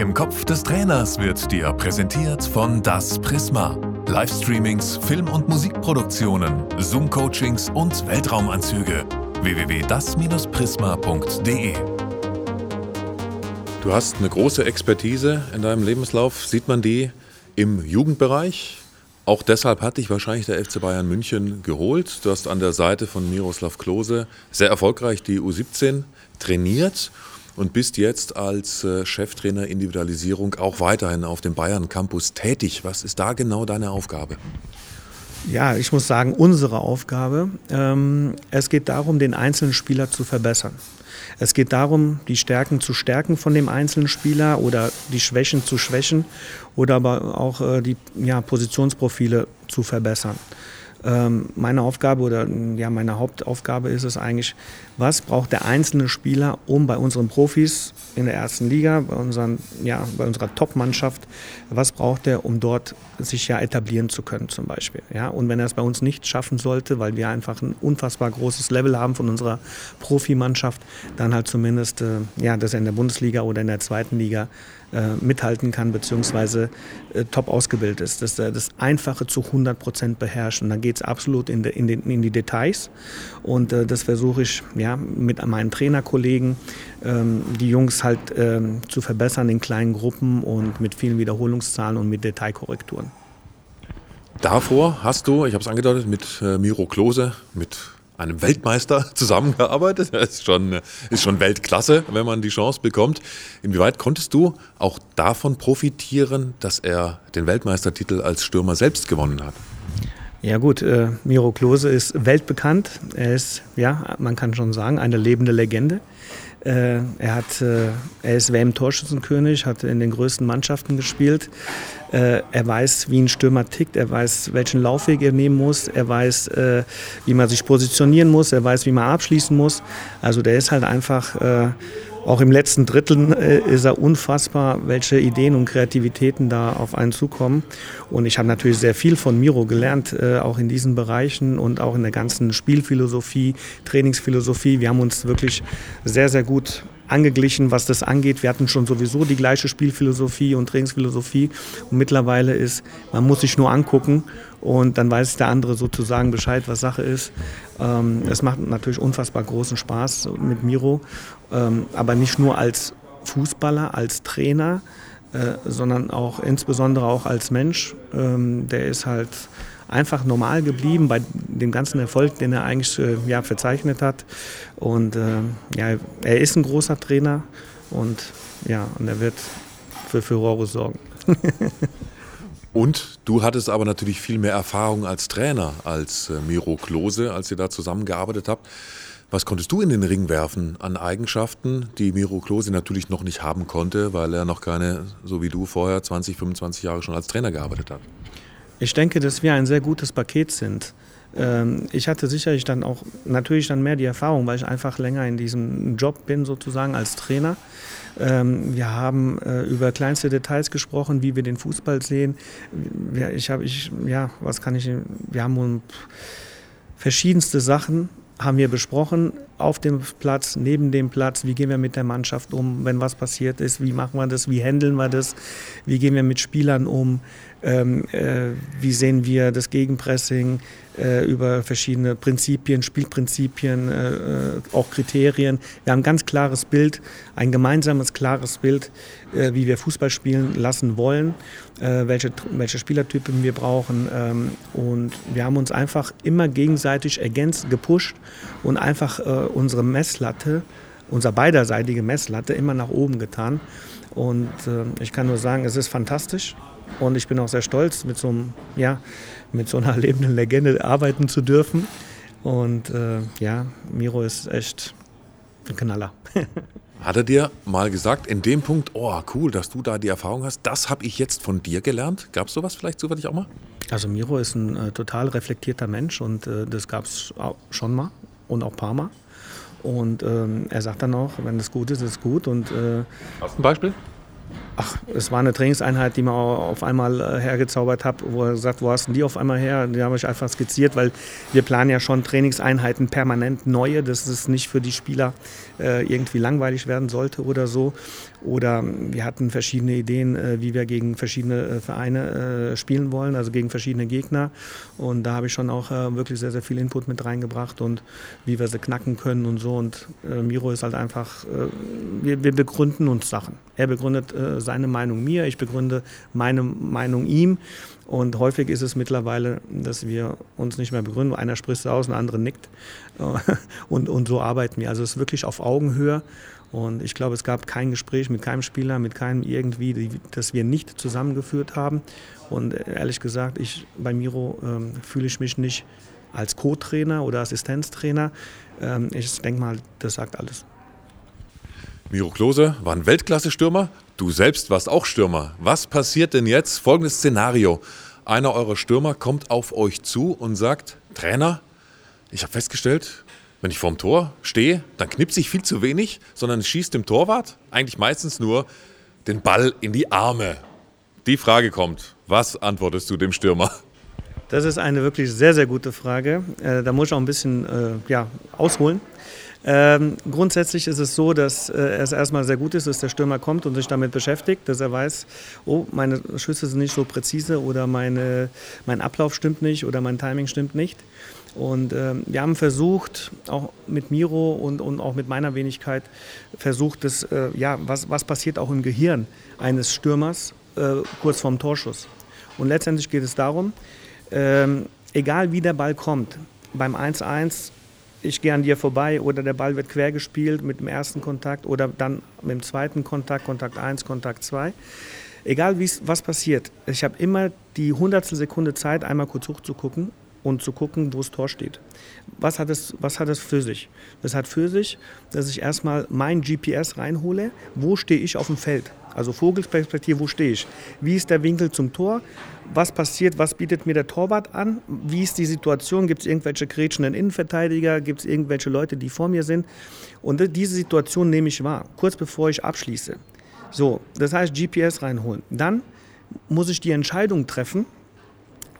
Im Kopf des Trainers wird dir präsentiert von Das Prisma. Livestreamings, Film- und Musikproduktionen, Zoom-Coachings und Weltraumanzüge. www.das-prisma.de Du hast eine große Expertise in deinem Lebenslauf. Sieht man die im Jugendbereich? Auch deshalb hat dich wahrscheinlich der FC Bayern München geholt. Du hast an der Seite von Miroslav Klose sehr erfolgreich die U17 trainiert und bist jetzt als äh, Cheftrainer Individualisierung auch weiterhin auf dem Bayern Campus tätig. Was ist da genau deine Aufgabe? Ja, ich muss sagen, unsere Aufgabe. Ähm, es geht darum, den einzelnen Spieler zu verbessern. Es geht darum, die Stärken zu stärken von dem einzelnen Spieler oder die Schwächen zu schwächen oder aber auch äh, die ja, Positionsprofile zu verbessern. Ähm, meine Aufgabe oder ja, meine Hauptaufgabe ist es eigentlich, was braucht der einzelne Spieler, um bei unseren Profis in der ersten Liga, bei, unseren, ja, bei unserer Top-Mannschaft, was braucht er, um dort sich ja etablieren zu können zum Beispiel. Ja? Und wenn er es bei uns nicht schaffen sollte, weil wir einfach ein unfassbar großes Level haben von unserer Profimannschaft, dann halt zumindest, äh, ja, dass er in der Bundesliga oder in der zweiten Liga äh, mithalten kann, beziehungsweise äh, top ausgebildet ist, dass er das Einfache zu 100 Prozent beherrscht. Und dann geht es absolut in, de, in, den, in, die Details. Und äh, das versuche ich ja, mit meinen Trainerkollegen, ähm, die Jungs halt ähm, zu verbessern in kleinen Gruppen und mit vielen Wiederholungszahlen und mit Detailkorrekturen. Davor hast du, ich habe es angedeutet, mit äh, Miro Klose, mit einem Weltmeister zusammengearbeitet. Das ist schon, ist schon Weltklasse, wenn man die Chance bekommt. Inwieweit konntest du auch davon profitieren, dass er den Weltmeistertitel als Stürmer selbst gewonnen hat? Ja gut, äh, Miro Klose ist weltbekannt. Er ist, ja, man kann schon sagen, eine lebende Legende. Äh, er, hat, äh, er ist WM-Torschützenkönig, hat in den größten Mannschaften gespielt. Äh, er weiß, wie ein Stürmer tickt, er weiß, welchen Laufweg er nehmen muss, er weiß, äh, wie man sich positionieren muss, er weiß, wie man abschließen muss. Also der ist halt einfach äh, auch im letzten Drittel äh, ist er unfassbar, welche Ideen und Kreativitäten da auf einen zukommen. Und ich habe natürlich sehr viel von Miro gelernt, äh, auch in diesen Bereichen und auch in der ganzen Spielphilosophie, Trainingsphilosophie. Wir haben uns wirklich sehr, sehr gut angeglichen, was das angeht. Wir hatten schon sowieso die gleiche Spielphilosophie und Trainingsphilosophie. Und mittlerweile ist, man muss sich nur angucken und dann weiß der andere sozusagen Bescheid, was Sache ist. Ähm, es macht natürlich unfassbar großen Spaß mit Miro, ähm, aber nicht nur als Fußballer, als Trainer, äh, sondern auch insbesondere auch als Mensch. Ähm, der ist halt einfach normal geblieben bei dem ganzen Erfolg, den er eigentlich äh, ja, verzeichnet hat. Und äh, ja, er ist ein großer Trainer und ja, und er wird für Furore sorgen. Und du hattest aber natürlich viel mehr Erfahrung als Trainer als äh, Miro Klose, als ihr da zusammengearbeitet habt. Was konntest du in den Ring werfen an Eigenschaften, die Miro Klose natürlich noch nicht haben konnte, weil er noch keine, so wie du vorher, 20, 25 Jahre schon als Trainer gearbeitet hat? Ich denke, dass wir ein sehr gutes Paket sind. Ähm, ich hatte sicherlich dann auch natürlich dann mehr die Erfahrung, weil ich einfach länger in diesem Job bin sozusagen als Trainer. Ähm, wir haben äh, über kleinste Details gesprochen, wie wir den Fußball sehen. Ich habe, ich, ja, was kann ich, wir haben verschiedenste Sachen haben wir besprochen auf dem Platz, neben dem Platz, wie gehen wir mit der Mannschaft um, wenn was passiert ist, wie machen wir das, wie handeln wir das, wie gehen wir mit Spielern um, ähm, äh, wie sehen wir das Gegenpressing äh, über verschiedene Prinzipien, Spielprinzipien, äh, äh auch Kriterien. Wir haben ein ganz klares Bild, ein gemeinsames klares Bild, äh, wie wir Fußball spielen lassen wollen, äh, welche, welche Spielertypen wir brauchen. Ähm, und wir haben uns einfach immer gegenseitig ergänzt, gepusht und einfach unsere Messlatte, unsere beiderseitige Messlatte immer nach oben getan. Und ich kann nur sagen, es ist fantastisch. Und ich bin auch sehr stolz, mit so, einem, ja, mit so einer lebenden Legende arbeiten zu dürfen. Und äh, ja, Miro ist echt ein Knaller. Hat er dir mal gesagt, in dem Punkt, oh cool, dass du da die Erfahrung hast, das habe ich jetzt von dir gelernt? Gab es sowas vielleicht zufällig auch mal? Also Miro ist ein äh, total reflektierter Mensch und äh, das gab es schon mal und auch Mal. Und ähm, er sagt dann auch, wenn das gut ist, ist es gut. Und, äh, Hast du ein Beispiel? Ach, es war eine Trainingseinheit, die man auf einmal äh, hergezaubert hat, wo er sagt, wo hast du die auf einmal her? Die habe ich einfach skizziert, weil wir planen ja schon Trainingseinheiten permanent neue, dass es nicht für die Spieler äh, irgendwie langweilig werden sollte oder so. Oder wir hatten verschiedene Ideen, äh, wie wir gegen verschiedene äh, Vereine äh, spielen wollen, also gegen verschiedene Gegner. Und da habe ich schon auch äh, wirklich sehr, sehr viel Input mit reingebracht und wie wir sie knacken können und so. Und Miro ist halt einfach, wir, begründen uns Sachen. Er begründet seine Meinung mir, ich begründe meine Meinung ihm. Und häufig ist es mittlerweile, dass wir uns nicht mehr begründen. Einer spricht aus, der andere nickt. Und, und so arbeiten wir. Also es ist wirklich auf Augenhöhe. Und ich glaube, es gab kein Gespräch mit keinem Spieler, mit keinem irgendwie, das wir nicht zusammengeführt haben. Und ehrlich gesagt, ich, bei Miro ähm, fühle ich mich nicht als Co-Trainer oder Assistenztrainer. Ähm, ich denke mal, das sagt alles. Miro Klose war ein Weltklasse-Stürmer. Du selbst warst auch Stürmer. Was passiert denn jetzt? Folgendes Szenario. Einer eurer Stürmer kommt auf euch zu und sagt, Trainer, ich habe festgestellt, wenn ich vorm Tor stehe, dann knipse ich viel zu wenig, sondern schießt dem Torwart eigentlich meistens nur den Ball in die Arme. Die Frage kommt, was antwortest du dem Stürmer? Das ist eine wirklich sehr, sehr gute Frage. Äh, da muss ich auch ein bisschen äh, ja, ausholen. Ähm, grundsätzlich ist es so, dass äh, es erstmal sehr gut ist, dass der Stürmer kommt und sich damit beschäftigt, dass er weiß, oh, meine Schüsse sind nicht so präzise oder meine, mein Ablauf stimmt nicht oder mein Timing stimmt nicht. Und äh, wir haben versucht, auch mit Miro und, und auch mit meiner Wenigkeit, versucht, dass, äh, ja, was, was passiert auch im Gehirn eines Stürmers äh, kurz vorm Torschuss. Und letztendlich geht es darum, ähm, egal wie der Ball kommt, beim 1-1 ich gehe an dir vorbei oder der Ball wird quer gespielt mit dem ersten Kontakt oder dann mit dem zweiten Kontakt, Kontakt 1, Kontakt 2. Egal was passiert, ich habe immer die hundertstel Sekunde Zeit, einmal kurz hochzugucken und zu gucken, wo das Tor steht. Was hat, es, was hat es für sich? Das hat für sich, dass ich erstmal mein GPS reinhole, wo stehe ich auf dem Feld. Also Vogelsperspektive, wo stehe ich? Wie ist der Winkel zum Tor? Was passiert? Was bietet mir der Torwart an? Wie ist die Situation? Gibt es irgendwelche kretschenden Innenverteidiger? Gibt es irgendwelche Leute, die vor mir sind? Und diese Situation nehme ich wahr, kurz bevor ich abschließe. So, das heißt GPS reinholen. Dann muss ich die Entscheidung treffen,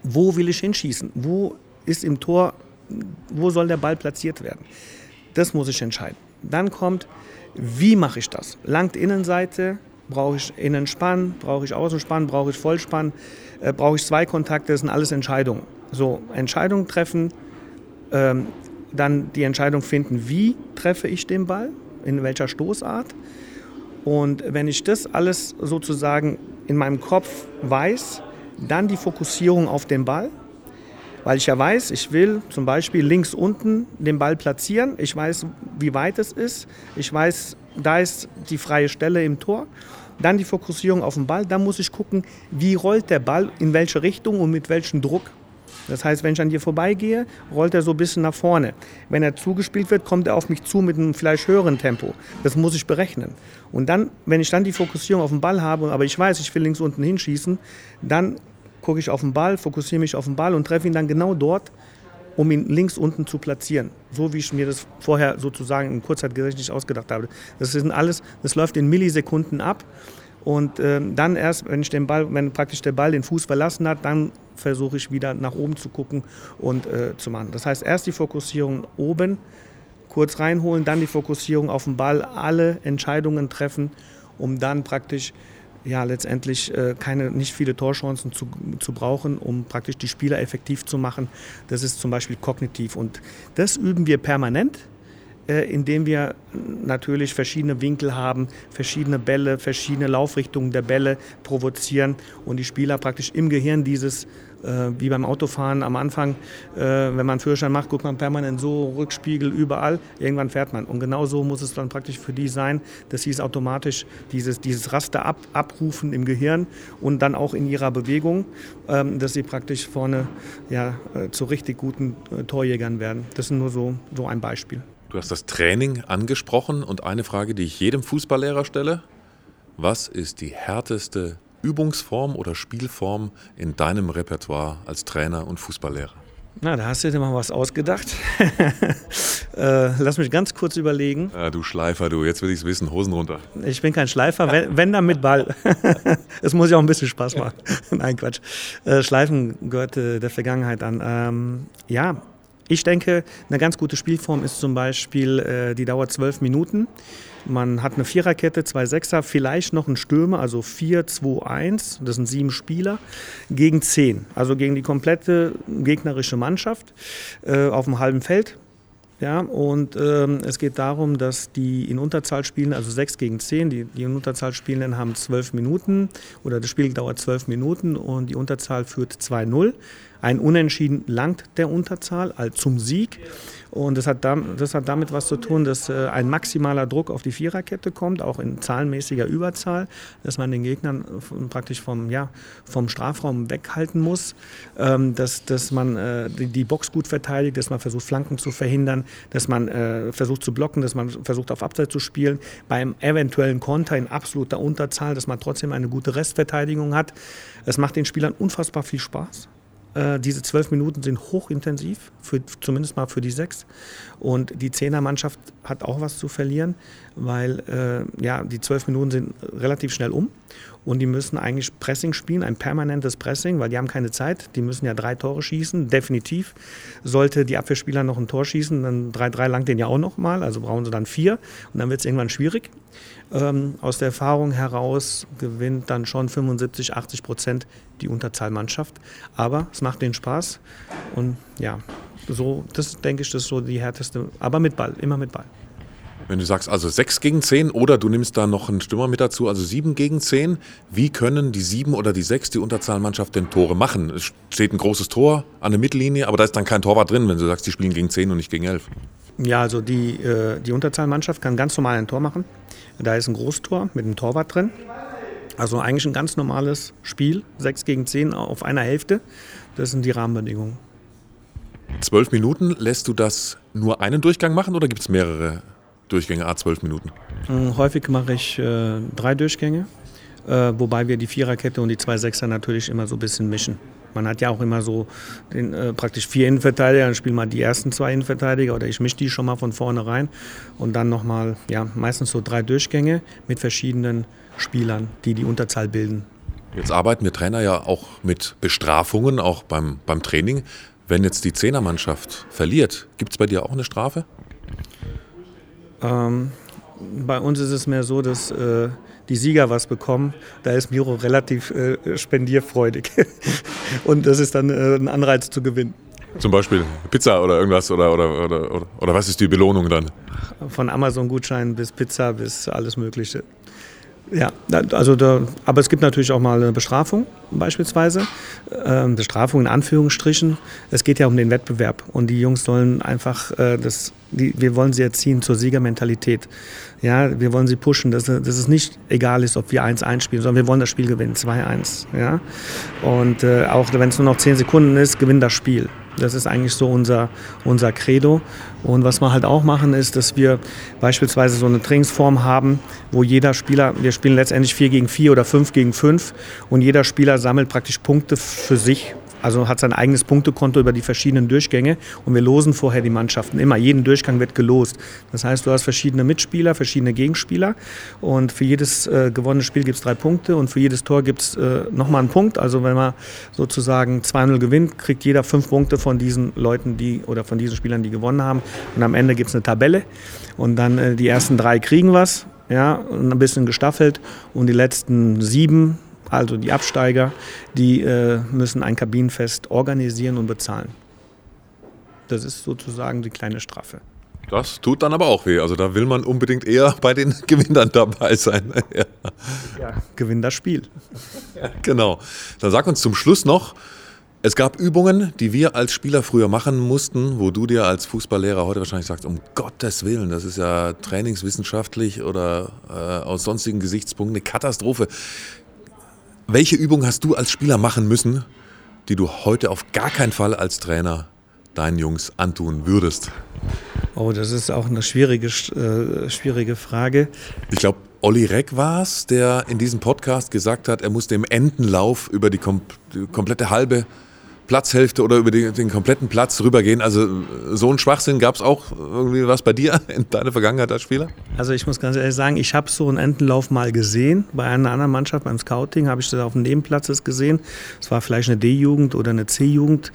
wo will ich hinschießen? Wo ist im Tor, wo soll der Ball platziert werden? Das muss ich entscheiden. Dann kommt, wie mache ich das? Langt Innenseite, Brauche ich Innenspann? Brauche ich Außenspann? Brauche ich Vollspann? Äh, brauche ich zwei Kontakte? Das sind alles Entscheidungen. So, Entscheidungen treffen, ähm, dann die Entscheidung finden, wie treffe ich den Ball, in welcher Stoßart. Und wenn ich das alles sozusagen in meinem Kopf weiß, dann die Fokussierung auf den Ball, weil ich ja weiß, ich will zum Beispiel links unten den Ball platzieren. Ich weiß, wie weit es ist. Ich weiß, da ist die freie Stelle im Tor. Dann die Fokussierung auf den Ball. Dann muss ich gucken, wie rollt der Ball, in welche Richtung und mit welchem Druck. Das heißt, wenn ich an dir vorbeigehe, rollt er so ein bisschen nach vorne. Wenn er zugespielt wird, kommt er auf mich zu mit einem vielleicht höheren Tempo. Das muss ich berechnen. Und dann, wenn ich dann die Fokussierung auf den Ball habe, aber ich weiß, ich will links unten hinschießen, dann gucke ich auf den Ball, fokussiere mich auf den Ball und treffe ihn dann genau dort, um ihn links unten zu platzieren. So wie ich mir das vorher sozusagen im Kurzzeitgedächtnis ausgedacht habe. Das sind alles, das läuft in Millisekunden ab. Und äh, dann erst, wenn ich den Ball, wenn praktisch der Ball den Fuß verlassen hat, dann versuche ich wieder nach oben zu gucken und äh, zu machen. Das heißt, erst die Fokussierung oben, kurz reinholen, dann die Fokussierung auf den Ball, alle Entscheidungen treffen, um dann praktisch ja letztendlich äh, keine, nicht viele Torchancen zu, zu brauchen, um praktisch die Spieler effektiv zu machen. Das ist zum Beispiel kognitiv. Und das üben wir permanent, indem wir natürlich verschiedene Winkel haben, verschiedene Bälle, verschiedene Laufrichtungen der Bälle provozieren und die Spieler praktisch im Gehirn dieses äh, wie beim Autofahren am Anfang, äh, wenn man Führerschein macht, guckt man permanent so, Rückspiegel, überall, irgendwann fährt man. Und genau so muss es dann praktisch für die sein, dass sie es automatisch dieses, dieses Raster ab, abrufen im Gehirn und dann auch in ihrer Bewegung, ähm, dass sie praktisch vorne ja, äh, zu richtig guten äh, Torjägern werden. Das ist nur so, so ein Beispiel. Du hast das Training angesprochen und eine Frage, die ich jedem Fußballlehrer stelle. Was ist die härteste Übungsform oder Spielform in deinem Repertoire als Trainer und Fußballlehrer? Na, da hast du dir mal was ausgedacht. Äh, lass mich ganz kurz überlegen. Ja, du Schleifer, du, jetzt will ich es wissen, Hosen runter. Ich bin kein Schleifer, wenn, wenn dann mit Ball. Es muss ja auch ein bisschen Spaß machen. Nein, Quatsch. Äh, Schleifen gehört äh, der Vergangenheit an. Ähm, ja, ich denke, eine ganz gute Spielform ist zum Beispiel, äh, die dauert zwölf Minuten. Man hat eine Viererkette, zwei Sechser, vielleicht noch einen Stürmer, also 4, 2, 1, das sind sieben Spieler, gegen zehn, also gegen die komplette gegnerische Mannschaft äh, auf dem halben Feld. Ja, und ähm, es geht darum, dass die in Unterzahl spielen, also 6 gegen 10, die, die in Unterzahl spielenden haben 12 Minuten oder das Spiel dauert 12 Minuten und die Unterzahl führt 2-0. Ein Unentschieden langt der Unterzahl zum Sieg. Und das hat, das hat damit was zu tun, dass äh, ein maximaler Druck auf die Viererkette kommt, auch in zahlenmäßiger Überzahl, dass man den Gegnern praktisch vom, ja, vom Strafraum weghalten muss, ähm, dass, dass man äh, die, Box gut verteidigt, dass man versucht, Flanken zu verhindern, dass man äh, versucht zu blocken, dass man versucht, auf Abseits zu spielen, beim eventuellen Konter in absoluter Unterzahl, dass man trotzdem eine gute Restverteidigung hat. Es macht den Spielern unfassbar viel Spaß. Äh, diese zwölf Minuten sind hochintensiv, für, zumindest mal für die sechs. Und die Zehnermannschaft hat auch was zu verlieren, weil äh, ja, die zwölf Minuten sind relativ schnell um und die müssen eigentlich Pressing spielen, ein permanentes Pressing, weil die haben keine Zeit. Die müssen ja drei Tore schießen, definitiv. Sollte die Abwehrspieler noch ein Tor schießen, dann 3-3 langt den ja auch noch mal, also brauchen sie dann vier und dann wird es irgendwann schwierig. Ähm, aus der Erfahrung heraus gewinnt dann schon 75, 80 Prozent die Unterzahlmannschaft. Aber es macht den Spaß. Und ja, so, das denke ich, das ist so die härteste. Aber mit Ball, immer mit Ball. Wenn du sagst also 6 gegen 10 oder du nimmst da noch einen Stürmer mit dazu, also 7 gegen 10, wie können die 7 oder die 6, die Unterzahlmannschaft, denn Tore machen? Es steht ein großes Tor an der Mittellinie, aber da ist dann kein Torwart drin, wenn du sagst, die spielen gegen 10 und nicht gegen 11. Ja, also die, äh, die Unterzahlmannschaft kann ganz normal ein Tor machen. Da ist ein Großtor mit einem Torwart drin. Also eigentlich ein ganz normales Spiel, 6 gegen 10 auf einer Hälfte. Das sind die Rahmenbedingungen. Zwölf Minuten, lässt du das nur einen Durchgang machen oder gibt es mehrere Durchgänge, a zwölf Minuten? Hm, häufig mache ich äh, drei Durchgänge, äh, wobei wir die Viererkette und die zwei Sechser natürlich immer so ein bisschen mischen. Man hat ja auch immer so den, äh, praktisch vier Innenverteidiger, dann spielen mal die ersten zwei Innenverteidiger oder ich mische die schon mal von vorne rein und dann nochmal, ja, meistens so drei Durchgänge mit verschiedenen Spielern, die die Unterzahl bilden. Jetzt arbeiten wir Trainer ja auch mit Bestrafungen, auch beim, beim Training. Wenn jetzt die Zehnermannschaft verliert, gibt es bei dir auch eine Strafe? Ähm, bei uns ist es mehr so, dass äh, die Sieger was bekommen. Da ist Miro relativ äh, spendierfreudig. Und das ist dann äh, ein Anreiz zu gewinnen. Zum Beispiel Pizza oder irgendwas oder, oder, oder, oder, oder was ist die Belohnung dann? Von Amazon-Gutschein bis Pizza bis alles Mögliche. Ja, also da, aber es gibt natürlich auch mal eine Bestrafung beispielsweise. Ähm, Bestrafung in Anführungsstrichen. Es geht ja um den Wettbewerb und die Jungs sollen einfach, äh, das, die, wir wollen sie erziehen zur Siegermentalität. Ja, wir wollen sie pushen, dass, dass es nicht egal ist, ob wir 1-1 spielen, sondern wir wollen das Spiel gewinnen, 2-1. Ja? Und äh, auch wenn es nur noch 10 Sekunden ist, gewinnt das Spiel. Das ist eigentlich so unser, unser Credo. Und was wir halt auch machen, ist, dass wir beispielsweise so eine Trainingsform haben, wo jeder Spieler, wir spielen letztendlich 4 gegen 4 oder 5 gegen 5 und jeder Spieler sammelt praktisch Punkte für sich also hat sein eigenes Punktekonto über die verschiedenen Durchgänge und wir losen vorher die Mannschaften immer. Jeden Durchgang wird gelost. Das heißt, du hast verschiedene Mitspieler, verschiedene Gegenspieler und für jedes äh, gewonnene Spiel gibt es drei Punkte und für jedes Tor gibt es äh, nochmal einen Punkt. Also wenn man sozusagen 2-0 gewinnt, kriegt jeder fünf Punkte von diesen Leuten, die oder von diesen Spielern, die gewonnen haben. Und am Ende gibt es eine Tabelle und dann äh, die ersten drei kriegen was, ja, ein bisschen gestaffelt und die letzten sieben also die Absteiger, die äh, müssen ein Kabinenfest organisieren und bezahlen. Das ist sozusagen die kleine Strafe. Das tut dann aber auch weh. Also da will man unbedingt eher bei den Gewinnern dabei sein. ja. ja, gewinn das Spiel. Ja, genau. Dann sag uns zum Schluss noch, es gab Übungen, die wir als Spieler früher machen mussten, wo du dir als Fußballlehrer heute wahrscheinlich sagst, um Gottes Willen, das ist ja trainingswissenschaftlich oder äh, aus sonstigen Gesichtspunkten eine Katastrophe. Welche Übung hast du als Spieler machen müssen, die du heute auf gar keinen Fall als Trainer deinen Jungs antun würdest? Oh, das ist auch eine schwierige, äh, schwierige Frage. Ich glaube, Olli Reck war es, der in diesem Podcast gesagt hat, er musste im Entenlauf über die, kom die komplette halbe Platzhälfte oder über den, den kompletten Platz rübergehen. Also so ein Schwachsinn gab es auch irgendwie was bei dir in deiner Vergangenheit als Spieler? Also ich muss ganz ehrlich sagen, ich habe so einen Entenlauf mal gesehen. Bei einer anderen Mannschaft, beim Scouting, habe ich das auf dem Nebenplatz gesehen. Es war vielleicht eine D-Jugend oder eine C-Jugend.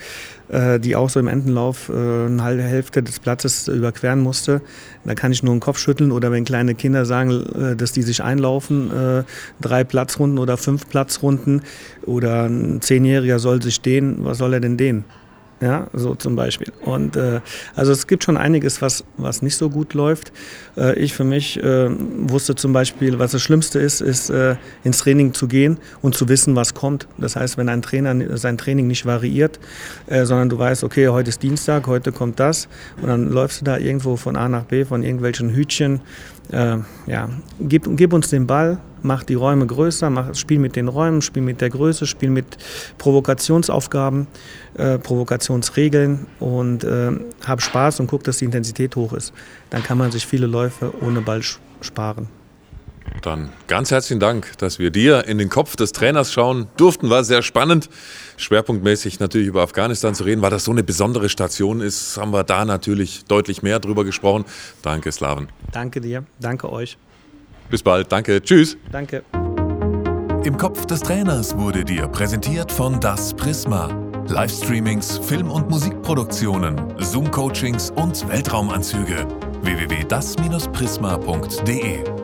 Äh, die auch so im Entenlauf äh, eine halbe Hälfte des Platzes überqueren musste. Da kann ich nur den Kopf schütteln oder wenn kleine Kinder sagen, äh, dass die sich einlaufen, drei Platzrunden oder fünf Platzrunden oder ein Zehnjähriger soll sich stehen, was soll er denn dehnen? Ja, so zum Beispiel. Und äh, also es gibt schon einiges, was, was nicht so gut läuft. Äh, ich für mich äh, wusste zum Beispiel, was das Schlimmste ist, ist äh, ins Training zu gehen und zu wissen, was kommt. Das heißt, wenn ein Trainer sein Training nicht variiert, äh, sondern du weißt, okay, heute ist Dienstag, heute kommt das und dann läufst du da irgendwo von A nach B, von irgendwelchen Hütchen. Äh, ja, gib, gib uns den Ball, mach die Räume größer, mach, spiel mit den Räumen, spiel mit der Größe, spiel mit Provokationsaufgaben, äh, Provokationsregeln und äh, hab Spaß und guck, dass die Intensität hoch ist. Dann kann man sich viele Läufe ohne Ball sparen. Dann ganz herzlichen Dank, dass wir dir in den Kopf des Trainers schauen durften. War sehr spannend. Schwerpunktmäßig natürlich über Afghanistan zu reden, weil das so eine besondere Station ist, haben wir da natürlich deutlich mehr drüber gesprochen. Danke, Slaven. Danke dir. Danke euch. Bis bald. Danke. Tschüss. Danke. Im Kopf des Trainers wurde dir präsentiert von Das Prisma. Livestreamings, Film- und Musikproduktionen, Zoom-Coachings und Weltraumanzüge. www.das-prisma.de